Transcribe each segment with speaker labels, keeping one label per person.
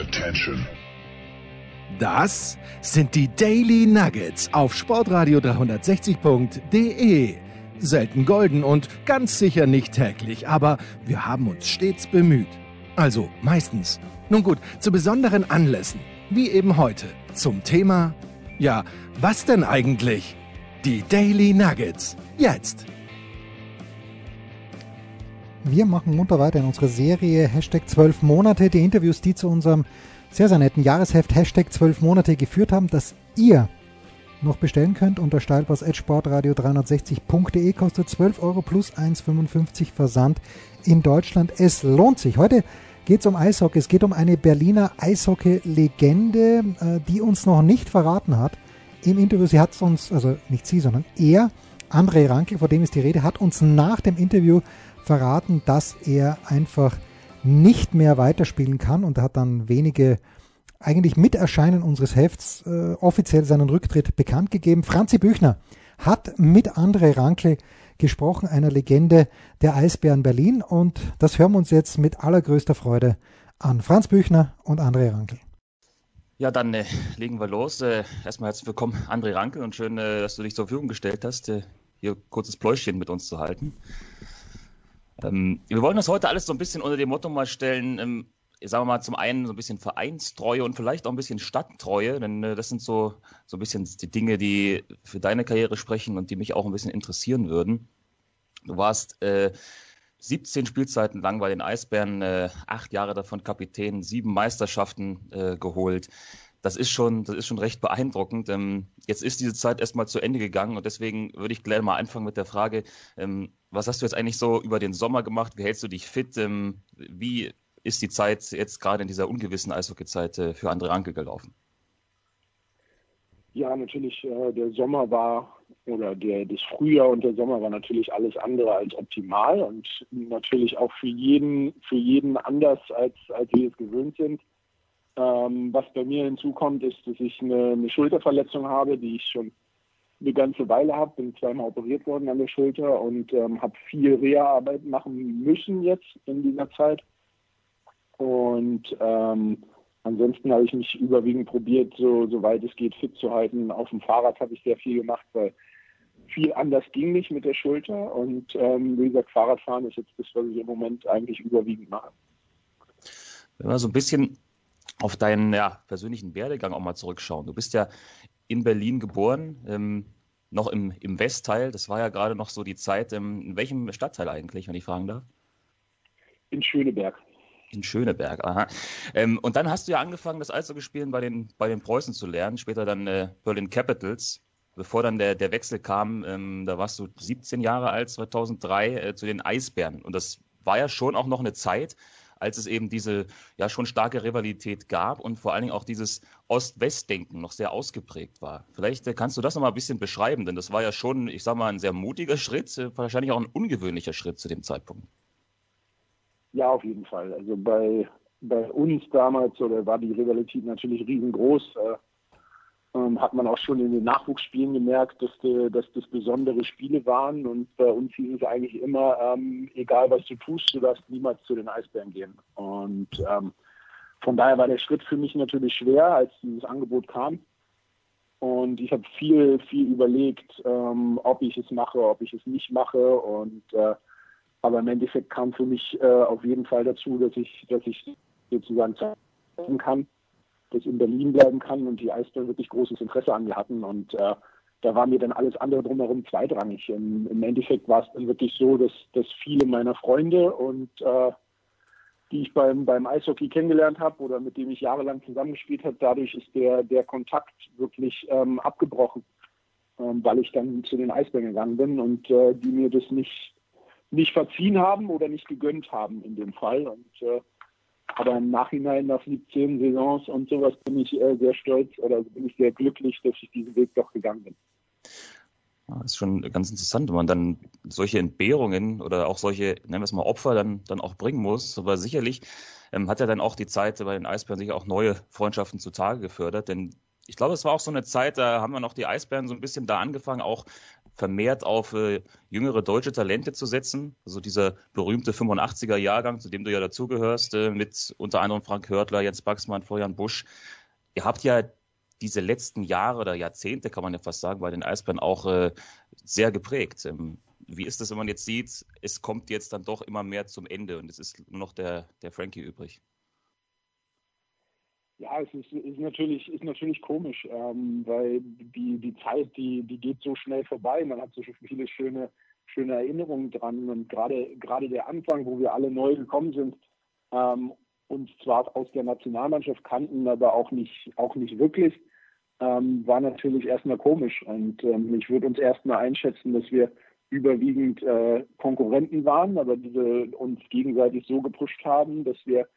Speaker 1: Attention.
Speaker 2: Das sind die Daily Nuggets auf Sportradio 360.de. Selten golden und ganz sicher nicht täglich, aber wir haben uns stets bemüht. Also meistens. Nun gut, zu besonderen Anlässen, wie eben heute, zum Thema, ja, was denn eigentlich? Die Daily Nuggets. Jetzt.
Speaker 3: Wir machen munter weiter in unserer Serie Hashtag 12 Monate. Die Interviews, die zu unserem sehr, sehr netten Jahresheft Hashtag 12 Monate geführt haben, das ihr noch bestellen könnt unter steilpass.sportradio360.de kostet 12 Euro plus 1,55 Versand in Deutschland. Es lohnt sich. Heute geht es um Eishockey. Es geht um eine Berliner Eishockey-Legende, äh, die uns noch nicht verraten hat. Im Interview, sie hat uns, also nicht sie, sondern er, André Rankel, vor dem ist die Rede, hat uns nach dem Interview verraten, dass er einfach nicht mehr weiterspielen kann und hat dann wenige eigentlich mit Erscheinen unseres Hefts äh, offiziell seinen Rücktritt bekannt gegeben. Franzi Büchner hat mit André Rankel gesprochen, einer Legende der Eisbären Berlin und das hören wir uns jetzt mit allergrößter Freude an. Franz Büchner und André Rankel.
Speaker 4: Ja, dann äh, legen wir los. Äh, erstmal herzlich willkommen, André Rankel, und schön, äh, dass du dich zur Verfügung gestellt hast, äh, hier kurzes Pläuschchen mit uns zu halten. Ähm, wir wollen das heute alles so ein bisschen unter dem Motto mal stellen, ähm, sagen wir mal, zum einen so ein bisschen Vereinstreue und vielleicht auch ein bisschen Stadttreue, denn äh, das sind so, so ein bisschen die Dinge, die für deine Karriere sprechen und die mich auch ein bisschen interessieren würden. Du warst äh, 17 Spielzeiten lang bei den Eisbären, äh, acht Jahre davon Kapitän, sieben Meisterschaften äh, geholt das ist schon, das ist schon recht beeindruckend. Ähm, jetzt ist diese Zeit erstmal zu Ende gegangen und deswegen würde ich gleich mal anfangen mit der Frage, ähm, was hast du jetzt eigentlich so über den Sommer gemacht? Wie hältst du dich fit? Ähm, wie ist die Zeit jetzt gerade in dieser ungewissen Eishockey-Zeit äh, für André Anke gelaufen?
Speaker 5: Ja, natürlich, äh, der Sommer war oder der, das Frühjahr und der Sommer war natürlich alles andere als optimal und natürlich auch für jeden, für jeden anders, als, als wir es gewöhnt sind. Ähm, was bei mir hinzukommt, ist, dass ich eine, eine Schulterverletzung habe, die ich schon eine ganze Weile habe. Bin zweimal operiert worden an der Schulter und ähm, habe viel Reha-Arbeit machen müssen jetzt in dieser Zeit. Und ähm, ansonsten habe ich mich überwiegend probiert, so soweit es geht, fit zu halten. Auf dem Fahrrad habe ich sehr viel gemacht, weil viel anders ging nicht mit der Schulter. Und ähm, wie gesagt, Fahrradfahren ist jetzt das, was ich im Moment eigentlich überwiegend mache.
Speaker 4: Wenn wir so ein bisschen auf deinen ja, persönlichen Werdegang auch mal zurückschauen. Du bist ja in Berlin geboren, ähm, noch im, im Westteil. Das war ja gerade noch so die Zeit. Ähm, in welchem Stadtteil eigentlich, wenn ich fragen darf?
Speaker 5: In Schöneberg.
Speaker 4: In Schöneberg, aha. Ähm, und dann hast du ja angefangen, das Eishockey-Spielen bei den, bei den Preußen zu lernen, später dann äh, Berlin Capitals. Bevor dann der, der Wechsel kam, ähm, da warst du 17 Jahre alt, 2003, äh, zu den Eisbären. Und das war ja schon auch noch eine Zeit, als es eben diese ja schon starke Rivalität gab und vor allen Dingen auch dieses Ost-West-Denken noch sehr ausgeprägt war. Vielleicht äh, kannst du das noch mal ein bisschen beschreiben, denn das war ja schon, ich sag mal, ein sehr mutiger Schritt, äh, wahrscheinlich auch ein ungewöhnlicher Schritt zu dem Zeitpunkt.
Speaker 5: Ja, auf jeden Fall. Also bei, bei uns damals oder war die Rivalität natürlich riesengroß. Äh, ähm, hat man auch schon in den Nachwuchsspielen gemerkt, dass, de, dass das besondere Spiele waren. Und bei uns hieß es eigentlich immer, ähm, egal was du tust, du darfst niemals zu den Eisbären gehen. Und ähm, von daher war der Schritt für mich natürlich schwer, als dieses Angebot kam. Und ich habe viel, viel überlegt, ähm, ob ich es mache, ob ich es nicht mache. Und äh, aber im Endeffekt kam für mich äh, auf jeden Fall dazu, dass ich, dass ich sozusagen zeigen kann, ich in Berlin bleiben kann und die Eisbären wirklich großes Interesse an mir hatten und äh, da war mir dann alles andere drumherum zweitrangig. Im, Im, Endeffekt war es dann wirklich so, dass, dass viele meiner Freunde und äh, die ich beim, beim Eishockey kennengelernt habe oder mit denen ich jahrelang zusammengespielt habe, dadurch ist der, der Kontakt wirklich ähm, abgebrochen, ähm, weil ich dann zu den Eisbären gegangen bin und äh, die mir das nicht, nicht verziehen haben oder nicht gegönnt haben in dem Fall. Und äh, aber im Nachhinein nach 17 Saisons und sowas bin ich äh, sehr stolz oder bin ich sehr glücklich, dass ich diesen Weg doch gegangen bin.
Speaker 4: Das ist schon ganz interessant, wenn man dann solche Entbehrungen oder auch solche, nennen wir es mal Opfer, dann, dann auch bringen muss. Aber sicherlich ähm, hat ja dann auch die Zeit bei den Eisbären sicher auch neue Freundschaften zutage gefördert. Denn ich glaube, es war auch so eine Zeit, da haben wir noch die Eisbären so ein bisschen da angefangen, auch vermehrt auf äh, jüngere deutsche Talente zu setzen. Also dieser berühmte 85er Jahrgang, zu dem du ja dazugehörst, äh, mit unter anderem Frank Hörtler, Jens Baxmann, Florian Busch. Ihr habt ja diese letzten Jahre oder Jahrzehnte, kann man ja fast sagen, bei den Eisbären auch äh, sehr geprägt. Ähm, wie ist das, wenn man jetzt sieht, es kommt jetzt dann doch immer mehr zum Ende und es ist nur noch der, der Frankie übrig?
Speaker 5: Ja, es ist, ist natürlich ist natürlich komisch, ähm, weil die die Zeit die die geht so schnell vorbei. Man hat so viele schöne schöne Erinnerungen dran und gerade gerade der Anfang, wo wir alle neu gekommen sind, ähm, uns zwar aus der Nationalmannschaft kannten, aber auch nicht auch nicht wirklich, ähm, war natürlich erstmal komisch. Und ähm, ich würde uns erstmal einschätzen, dass wir überwiegend äh, Konkurrenten waren, aber diese uns gegenseitig so gepusht haben, dass wir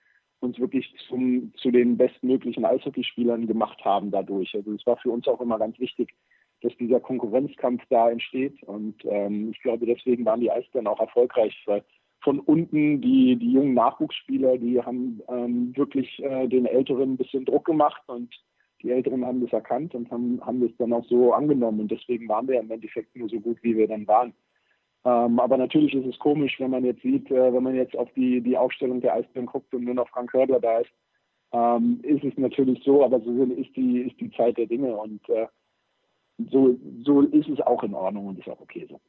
Speaker 5: uns wirklich zum, zu den bestmöglichen Eishockeyspielern gemacht haben dadurch. Also es war für uns auch immer ganz wichtig, dass dieser Konkurrenzkampf da entsteht. Und ähm, ich glaube, deswegen waren die Eisbären auch erfolgreich, weil von unten die, die jungen Nachwuchsspieler, die haben ähm, wirklich äh, den Älteren ein bisschen Druck gemacht und die Älteren haben das erkannt und haben, haben das dann auch so angenommen. Und deswegen waren wir im Endeffekt nur so gut, wie wir dann waren. Ähm, aber natürlich ist es komisch, wenn man jetzt sieht, äh, wenn man jetzt auf die, die Aufstellung der Eisbären guckt und nur noch Frank Hördler da ist, ähm, ist es natürlich so, aber so ist die, ist die Zeit der Dinge und äh, so, so ist es auch in Ordnung und ist auch okay so.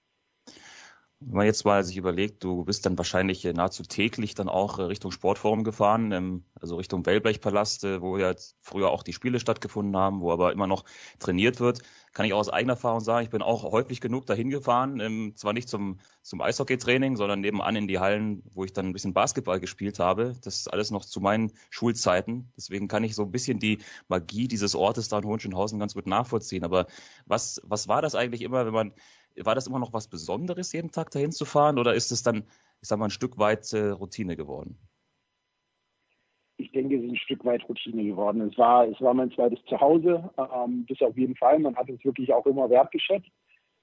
Speaker 4: Wenn man jetzt mal sich überlegt, du bist dann wahrscheinlich äh, nahezu täglich dann auch äh, Richtung Sportforum gefahren, ähm, also Richtung Wellblechpalast, äh, wo ja früher auch die Spiele stattgefunden haben, wo aber immer noch trainiert wird. Kann ich auch aus eigener Erfahrung sagen, ich bin auch häufig genug dahin gefahren, ähm, zwar nicht zum, zum Eishockeytraining, sondern nebenan in die Hallen, wo ich dann ein bisschen Basketball gespielt habe. Das ist alles noch zu meinen Schulzeiten. Deswegen kann ich so ein bisschen die Magie dieses Ortes da in Hohenschönhausen ganz gut nachvollziehen. Aber was, was war das eigentlich immer, wenn man war das immer noch was Besonderes, jeden Tag dahin zu fahren oder ist es dann, ich sag mal, ein Stück weit äh, Routine geworden?
Speaker 5: Ich denke, es ist ein Stück weit Routine geworden. Es war, es war mein zweites Zuhause, ähm, das auf jeden Fall. Man hat es wirklich auch immer wertgeschätzt.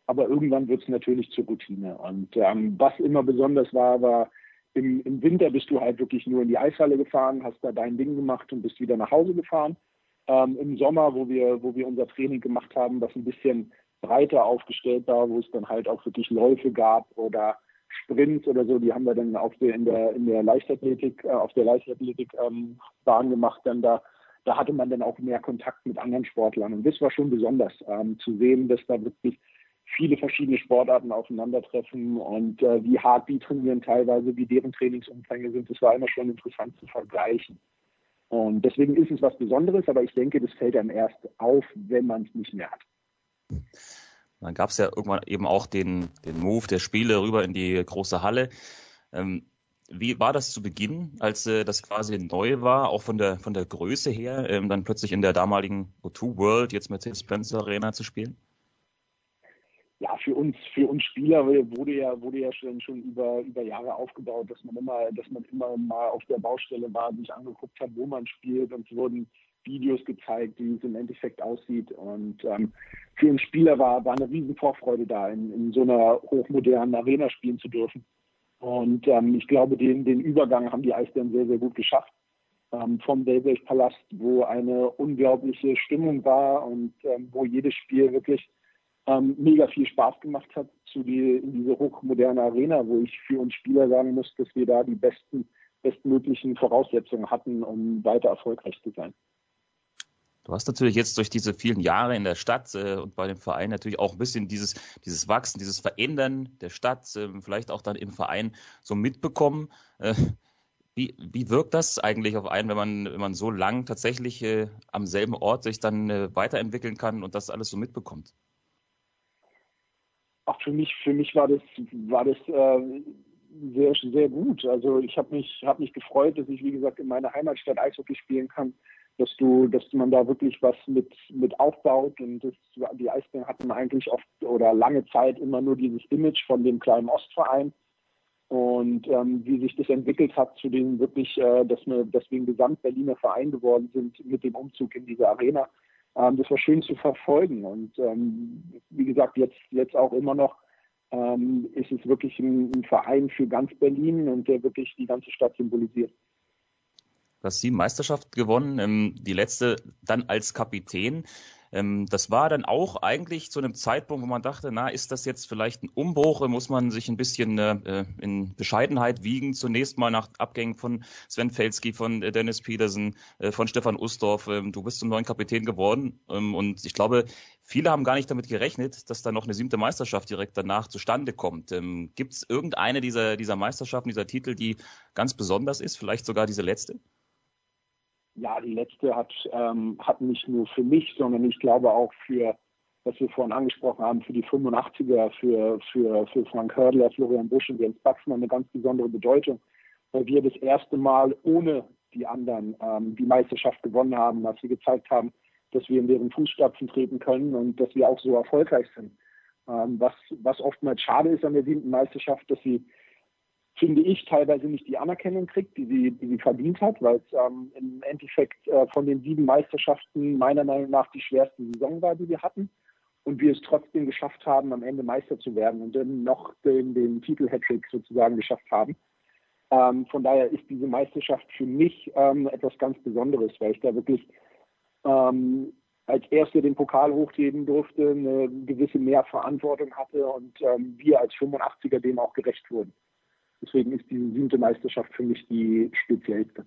Speaker 5: Aber irgendwann wird es natürlich zur Routine. Und ähm, was immer besonders war, war, im, im Winter bist du halt wirklich nur in die Eishalle gefahren, hast da dein Ding gemacht und bist wieder nach Hause gefahren. Ähm, Im Sommer, wo wir, wo wir unser Training gemacht haben, was ein bisschen breiter aufgestellt war, wo es dann halt auch wirklich Läufe gab oder Sprints oder so, die haben wir dann auf der, in der, in der Leichtathletik, äh, auf der Leichtathletikbahn ähm, gemacht, dann da, da hatte man dann auch mehr Kontakt mit anderen Sportlern. Und das war schon besonders, ähm, zu sehen, dass da wirklich viele verschiedene Sportarten aufeinandertreffen und äh, wie hart die trainieren teilweise, wie deren Trainingsumfänge sind. Das war immer schon interessant zu vergleichen. Und deswegen ist es was Besonderes, aber ich denke, das fällt einem erst auf, wenn man es nicht mehr hat.
Speaker 4: Dann gab es ja irgendwann eben auch den, den Move der Spiele rüber in die große Halle. Ähm, wie war das zu Beginn, als äh, das quasi neu war, auch von der von der Größe her, ähm, dann plötzlich in der damaligen O2 World, jetzt Mercedes-Benz Arena zu spielen?
Speaker 5: Ja, für uns, für uns Spieler wurde ja, wurde ja schon, schon über, über Jahre aufgebaut, dass man immer, dass man immer mal auf der Baustelle war, sich angeguckt hat, wo man spielt und es wurden Videos gezeigt, wie es im Endeffekt aussieht. Und ähm, für uns Spieler war, war eine riesen Vorfreude da, in, in so einer hochmodernen Arena spielen zu dürfen. Und ähm, ich glaube, den, den Übergang haben die Eisbären sehr, sehr gut geschafft. Ähm, vom Wellblech-Palast, wo eine unglaubliche Stimmung war und ähm, wo jedes Spiel wirklich ähm, mega viel Spaß gemacht hat, zu die, in diese hochmoderne Arena, wo ich für uns Spieler sagen muss, dass wir da die besten, bestmöglichen Voraussetzungen hatten, um weiter erfolgreich zu sein.
Speaker 4: Du hast natürlich jetzt durch diese vielen Jahre in der Stadt äh, und bei dem Verein natürlich auch ein bisschen dieses, dieses Wachsen, dieses Verändern der Stadt, äh, vielleicht auch dann im Verein so mitbekommen. Äh, wie, wie wirkt das eigentlich auf einen, wenn man, wenn man so lang tatsächlich äh, am selben Ort sich dann äh, weiterentwickeln kann und das alles so mitbekommt?
Speaker 5: Ach, für mich, für mich war das, war das äh, sehr, sehr gut. Also ich habe mich, hab mich gefreut, dass ich, wie gesagt, in meiner Heimatstadt Eishockey spielen kann dass du, dass man da wirklich was mit, mit aufbaut und das, die Eisbären hatten eigentlich oft oder lange Zeit immer nur dieses Image von dem kleinen Ostverein und ähm, wie sich das entwickelt hat zu den wirklich, äh, dass wir, dass wir ein Gesamt-Berliner Verein geworden sind mit dem Umzug in diese Arena. Ähm, das war schön zu verfolgen und ähm, wie gesagt, jetzt, jetzt auch immer noch ähm, ist es wirklich ein, ein Verein für ganz Berlin und der wirklich die ganze Stadt symbolisiert.
Speaker 4: Du hast sieben Meisterschaften gewonnen, ähm, die letzte dann als Kapitän. Ähm, das war dann auch eigentlich zu einem Zeitpunkt, wo man dachte, na, ist das jetzt vielleicht ein Umbruch? Muss man sich ein bisschen äh, in Bescheidenheit wiegen? Zunächst mal nach Abgängen von Sven Felski, von äh, Dennis Petersen, äh, von Stefan Ustorf. Ähm, du bist zum neuen Kapitän geworden ähm, und ich glaube, viele haben gar nicht damit gerechnet, dass da noch eine siebte Meisterschaft direkt danach zustande kommt. Ähm, Gibt es irgendeine dieser, dieser Meisterschaften, dieser Titel, die ganz besonders ist? Vielleicht sogar diese letzte?
Speaker 5: Ja, die letzte hat, ähm, hat nicht nur für mich, sondern ich glaube auch für, was wir vorhin angesprochen haben, für die 85er, für, für, für Frank Hördler, Florian Busch und Jens Baxmann eine ganz besondere Bedeutung, weil wir das erste Mal ohne die anderen ähm, die Meisterschaft gewonnen haben, dass wir gezeigt haben, dass wir in deren Fußstapfen treten können und dass wir auch so erfolgreich sind. Ähm, was, was oftmals schade ist an der siebten Meisterschaft, dass sie finde ich, teilweise nicht die Anerkennung kriegt, die sie, die sie verdient hat, weil es ähm, im Endeffekt äh, von den sieben Meisterschaften meiner Meinung nach die schwerste Saison war, die wir hatten. Und wir es trotzdem geschafft haben, am Ende Meister zu werden und dann noch den, den Titel-Hattrick sozusagen geschafft haben. Ähm, von daher ist diese Meisterschaft für mich ähm, etwas ganz Besonderes, weil ich da wirklich ähm, als Erster den Pokal hochheben durfte, eine gewisse Mehrverantwortung hatte und ähm, wir als 85er dem auch gerecht wurden. Deswegen ist diese siebte Meisterschaft für mich die speziellste.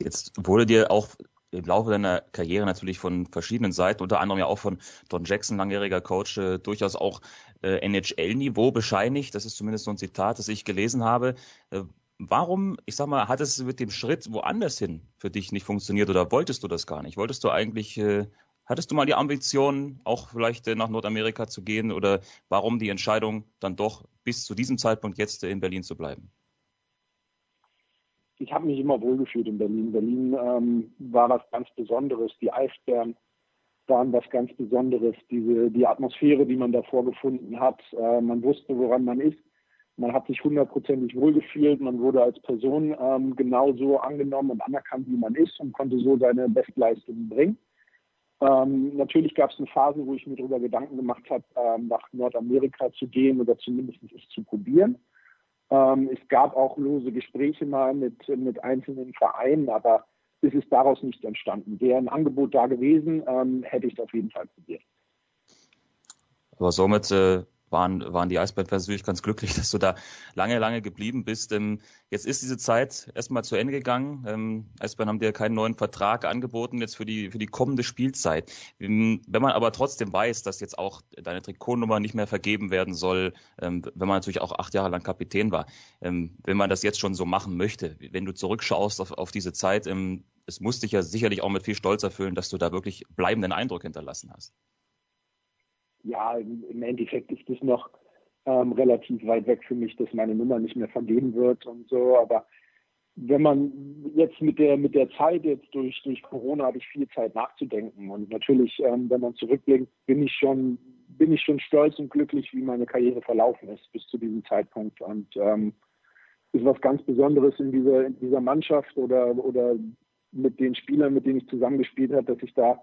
Speaker 4: Jetzt wurde dir auch im Laufe deiner Karriere natürlich von verschiedenen Seiten, unter anderem ja auch von Don Jackson, langjähriger Coach, äh, durchaus auch äh, NHL-Niveau bescheinigt. Das ist zumindest so ein Zitat, das ich gelesen habe. Äh, warum, ich sag mal, hat es mit dem Schritt woanders hin für dich nicht funktioniert oder wolltest du das gar nicht? Wolltest du eigentlich äh, Hattest du mal die Ambition, auch vielleicht äh, nach Nordamerika zu gehen oder warum die Entscheidung dann doch bis zu diesem Zeitpunkt jetzt äh, in Berlin zu bleiben?
Speaker 5: Ich habe mich immer wohlgefühlt in Berlin. Berlin ähm, war was ganz Besonderes. Die Eisbären waren was ganz Besonderes. Diese, die Atmosphäre, die man da vorgefunden hat. Äh, man wusste, woran man ist. Man hat sich hundertprozentig wohlgefühlt. Man wurde als Person ähm, genauso angenommen und anerkannt, wie man ist und konnte so seine Bestleistungen bringen. Ähm, natürlich gab es eine Phase, wo ich mir darüber Gedanken gemacht habe, ähm, nach Nordamerika zu gehen oder zumindest es zu probieren. Ähm, es gab auch lose Gespräche mal mit, mit einzelnen Vereinen, aber es ist daraus nicht entstanden. Wäre ein Angebot da gewesen, ähm, hätte ich es auf jeden Fall probiert.
Speaker 4: Aber somit äh, waren, waren die Eisbären-Fans natürlich ganz glücklich, dass du da lange, lange geblieben bist. Ähm, jetzt ist diese Zeit erstmal zu Ende gegangen. Ähm, Eisbären haben dir keinen neuen Vertrag angeboten jetzt für die, für die kommende Spielzeit. Ähm, wenn man aber trotzdem weiß, dass jetzt auch deine Trikotnummer nicht mehr vergeben werden soll, ähm, wenn man natürlich auch acht Jahre lang Kapitän war, wenn man das jetzt schon so machen möchte, wenn du zurückschaust auf, auf diese Zeit, es muss dich ja sicherlich auch mit viel Stolz erfüllen, dass du da wirklich bleibenden Eindruck hinterlassen hast
Speaker 5: ja, im Endeffekt ist es noch ähm, relativ weit weg für mich, dass meine Nummer nicht mehr vergeben wird und so. Aber wenn man jetzt mit der mit der Zeit jetzt durch durch Corona habe ich viel Zeit nachzudenken und natürlich, ähm, wenn man zurückblickt, bin ich schon bin ich schon stolz und glücklich, wie meine Karriere verlaufen ist bis zu diesem Zeitpunkt und ähm, ist was ganz Besonderes in dieser in dieser Mannschaft oder oder mit den Spielern, mit denen ich zusammengespielt habe, dass ich da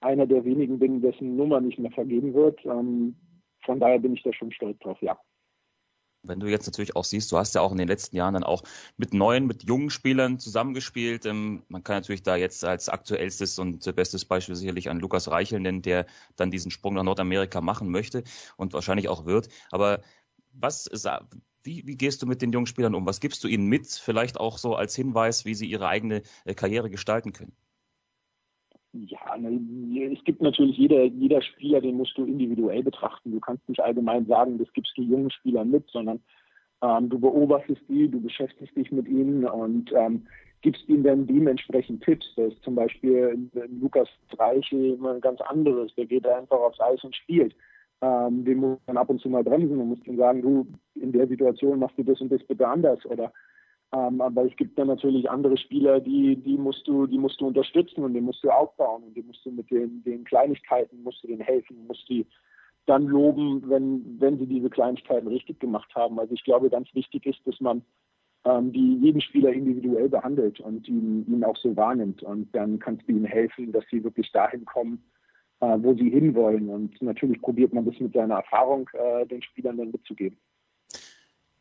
Speaker 5: einer der wenigen bin, dessen Nummer nicht mehr vergeben wird. Ähm, von daher bin ich da schon stolz drauf, ja.
Speaker 4: Wenn du jetzt natürlich auch siehst, du hast ja auch in den letzten Jahren dann auch mit neuen, mit jungen Spielern zusammengespielt. Ähm, man kann natürlich da jetzt als aktuellstes und bestes Beispiel sicherlich an Lukas Reichel nennen, der dann diesen Sprung nach Nordamerika machen möchte und wahrscheinlich auch wird. Aber was, wie, wie gehst du mit den jungen Spielern um? Was gibst du ihnen mit, vielleicht auch so als Hinweis, wie sie ihre eigene äh, Karriere gestalten können?
Speaker 5: Ja, ne, es gibt natürlich jeder, jeder Spieler, den musst du individuell betrachten. Du kannst nicht allgemein sagen, das gibst du jungen Spielern mit, sondern ähm, du beobachtest die, du beschäftigst dich mit ihnen und ähm, gibst ihnen dann dementsprechend Tipps. Das ist zum Beispiel Lukas Reichel immer ein ganz anderes. Der geht einfach aufs Eis und spielt. Ähm, den muss man ab und zu mal bremsen und muss ihm sagen, du, in der Situation machst du das und das bitte anders. Oder ähm, aber es gibt dann natürlich andere Spieler, die, die musst du, die musst du unterstützen und die musst du aufbauen und die musst du mit den, den Kleinigkeiten musst du denen helfen, musst die dann loben, wenn, wenn sie diese Kleinigkeiten richtig gemacht haben. Also ich glaube, ganz wichtig ist, dass man ähm, die jeden Spieler individuell behandelt und ihn, ihn auch so wahrnimmt. Und dann kannst du ihnen helfen, dass sie wirklich dahin kommen, äh, wo sie hinwollen. Und natürlich probiert man das mit seiner Erfahrung äh, den Spielern dann mitzugeben.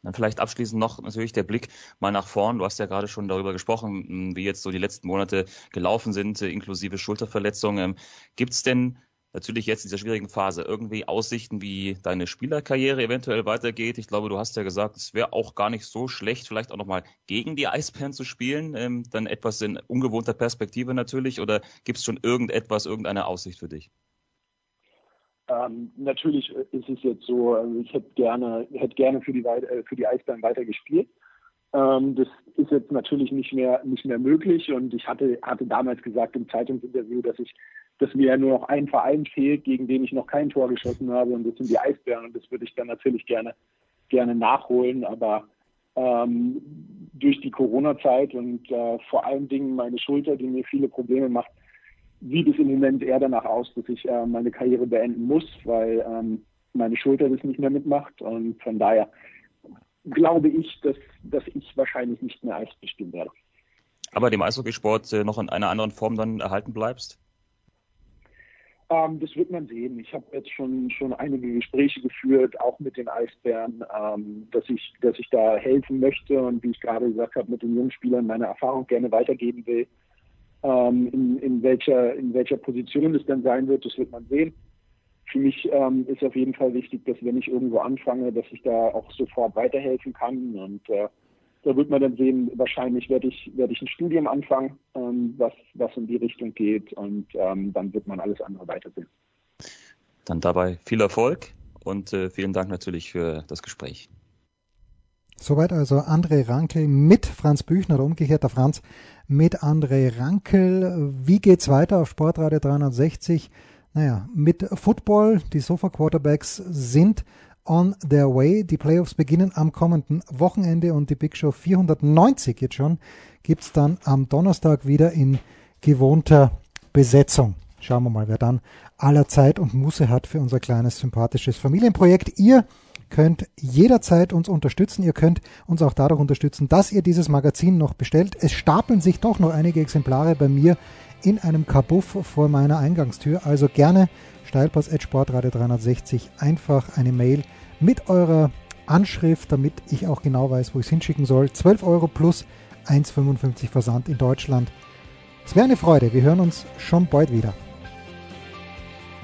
Speaker 4: Dann vielleicht abschließend noch natürlich der Blick mal nach vorn. Du hast ja gerade schon darüber gesprochen, wie jetzt so die letzten Monate gelaufen sind, inklusive Schulterverletzungen. Gibt es denn natürlich jetzt in dieser schwierigen Phase irgendwie Aussichten, wie deine Spielerkarriere eventuell weitergeht? Ich glaube, du hast ja gesagt, es wäre auch gar nicht so schlecht, vielleicht auch nochmal gegen die Eisbären zu spielen. Ähm, dann etwas in ungewohnter Perspektive natürlich. Oder gibt es schon irgendetwas, irgendeine Aussicht für dich?
Speaker 5: Ähm, natürlich ist es jetzt so, also ich hätte gerne, hätte gerne für die, äh, für die Eisbären weiter gespielt. Ähm, das ist jetzt natürlich nicht mehr, nicht mehr möglich. Und ich hatte, hatte damals gesagt im Zeitungsinterview, dass ich, dass mir ja nur noch ein Verein fehlt, gegen den ich noch kein Tor geschossen habe. Und das sind die Eisbären. Und das würde ich dann natürlich gerne, gerne nachholen, aber ähm, durch die Corona-Zeit und äh, vor allen Dingen meine Schulter, die mir viele Probleme macht, sieht es im Moment eher danach aus, dass ich äh, meine Karriere beenden muss, weil ähm, meine Schulter das nicht mehr mitmacht. Und von daher glaube ich, dass, dass ich wahrscheinlich nicht mehr Eis bestimmen werde.
Speaker 4: Aber dem Eishockeysport äh, noch in einer anderen Form dann erhalten bleibst?
Speaker 5: Ähm, das wird man sehen. Ich habe jetzt schon, schon einige Gespräche geführt, auch mit den Eisbären, ähm, dass, ich, dass ich da helfen möchte und wie ich gerade gesagt habe, mit den jungen Spielern meine Erfahrung gerne weitergeben will. Ähm, in, in, welcher, in welcher Position es dann sein wird, das wird man sehen. Für mich ähm, ist auf jeden Fall wichtig, dass wenn ich irgendwo anfange, dass ich da auch sofort weiterhelfen kann. Und äh, da wird man dann sehen, wahrscheinlich werde ich, werde ich ein Studium anfangen, ähm, was, was in die Richtung geht. Und ähm, dann wird man alles andere weitersehen.
Speaker 4: Dann dabei viel Erfolg und äh, vielen Dank natürlich für das Gespräch.
Speaker 3: Soweit also André Rankel mit Franz Büchner oder umgekehrter Franz mit André Rankel. Wie geht's weiter auf Sportradio 360? Naja, mit Football. Die Sofa Quarterbacks sind on their way. Die Playoffs beginnen am kommenden Wochenende und die Big Show 490 jetzt schon gibt's dann am Donnerstag wieder in gewohnter Besetzung. Schauen wir mal, wer dann aller Zeit und Muße hat für unser kleines sympathisches Familienprojekt. Ihr könnt jederzeit uns unterstützen. Ihr könnt uns auch dadurch unterstützen, dass ihr dieses Magazin noch bestellt. Es stapeln sich doch noch einige Exemplare bei mir in einem Kabuff vor meiner Eingangstür. Also gerne Steilpass Sportradio 360 einfach eine Mail mit eurer Anschrift, damit ich auch genau weiß, wo ich es hinschicken soll. 12 Euro plus 1,55 Versand in Deutschland. Es wäre eine Freude. Wir hören uns schon bald wieder.